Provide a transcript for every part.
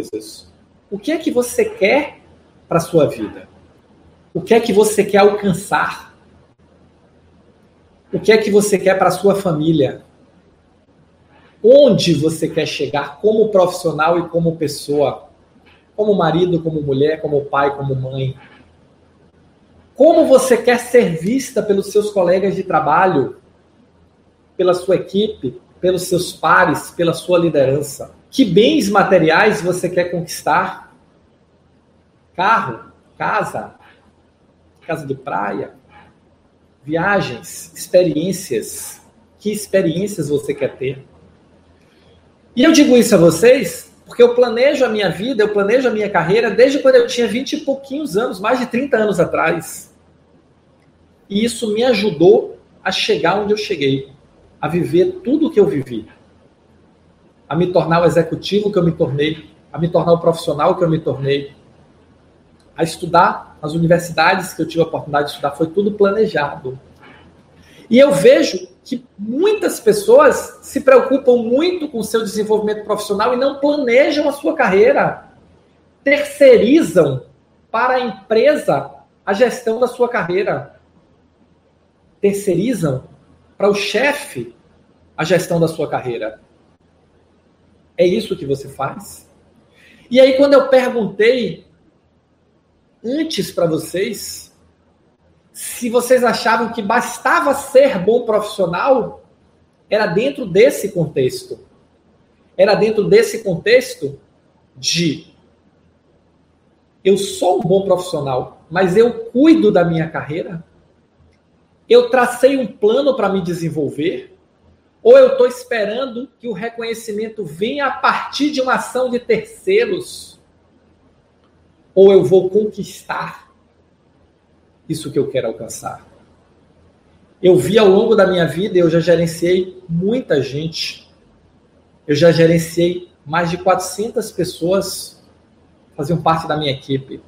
coisas. O que é que você quer para a sua vida? O que é que você quer alcançar? O que é que você quer para a sua família? Onde você quer chegar como profissional e como pessoa? Como marido, como mulher, como pai, como mãe? Como você quer ser vista pelos seus colegas de trabalho, pela sua equipe, pelos seus pares, pela sua liderança? Que bens materiais você quer conquistar? Carro, casa, casa de praia, viagens, experiências. Que experiências você quer ter? E eu digo isso a vocês porque eu planejo a minha vida, eu planejo a minha carreira desde quando eu tinha 20 e pouquinhos anos, mais de 30 anos atrás. E isso me ajudou a chegar onde eu cheguei, a viver tudo o que eu vivi, a me tornar o executivo que eu me tornei, a me tornar o profissional que eu me tornei, a estudar nas universidades que eu tive a oportunidade de estudar, foi tudo planejado. E eu vejo que muitas pessoas se preocupam muito com o seu desenvolvimento profissional e não planejam a sua carreira. Terceirizam para a empresa a gestão da sua carreira. Terceirizam para o chefe a gestão da sua carreira. É isso que você faz? E aí, quando eu perguntei antes para vocês, se vocês achavam que bastava ser bom profissional, era dentro desse contexto. Era dentro desse contexto de eu sou um bom profissional, mas eu cuido da minha carreira? Eu tracei um plano para me desenvolver? Ou eu estou esperando que o reconhecimento venha a partir de uma ação de terceiros? Ou eu vou conquistar isso que eu quero alcançar. Eu vi ao longo da minha vida, eu já gerenciei muita gente. Eu já gerenciei mais de 400 pessoas faziam parte da minha equipe.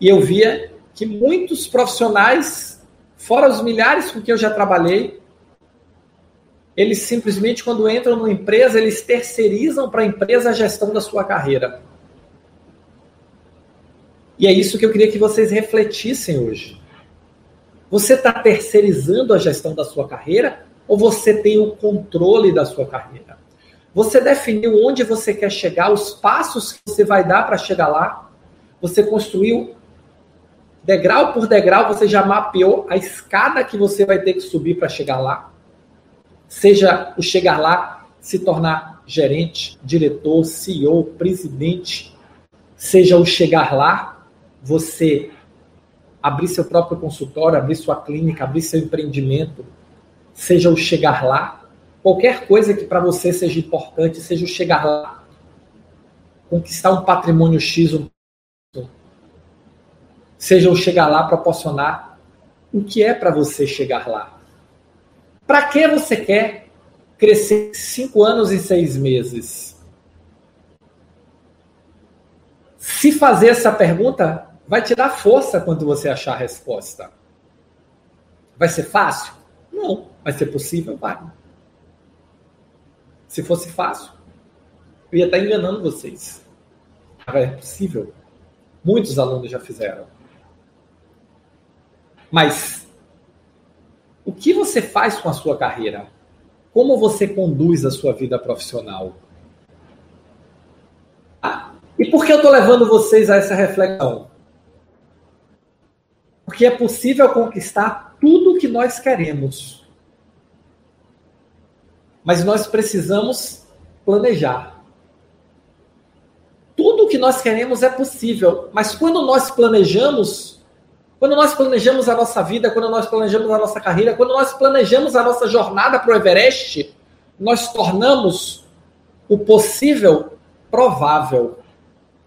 E eu via que muitos profissionais, fora os milhares com que eu já trabalhei, eles simplesmente, quando entram numa empresa, eles terceirizam para a empresa a gestão da sua carreira. E é isso que eu queria que vocês refletissem hoje. Você está terceirizando a gestão da sua carreira ou você tem o controle da sua carreira? Você definiu onde você quer chegar, os passos que você vai dar para chegar lá? Você construiu degrau por degrau, você já mapeou a escada que você vai ter que subir para chegar lá? Seja o chegar lá se tornar gerente, diretor, CEO, presidente, seja o chegar lá você abrir seu próprio consultório, abrir sua clínica, abrir seu empreendimento, seja o chegar lá, qualquer coisa que para você seja importante, seja o chegar lá, conquistar um patrimônio X, seja o chegar lá proporcionar o que é para você chegar lá. Para que você quer crescer cinco anos e seis meses? Se fazer essa pergunta, vai te dar força quando você achar a resposta. Vai ser fácil? Não. Vai ser possível? Vai. Se fosse fácil, eu ia estar enganando vocês. É possível. Muitos alunos já fizeram. Mas o que você faz com a sua carreira? Como você conduz a sua vida profissional? Ah, e por que eu estou levando vocês a essa reflexão? Porque é possível conquistar tudo o que nós queremos. Mas nós precisamos planejar. Tudo o que nós queremos é possível, mas quando nós planejamos, quando nós planejamos a nossa vida, quando nós planejamos a nossa carreira, quando nós planejamos a nossa jornada para o Everest, nós tornamos o possível provável.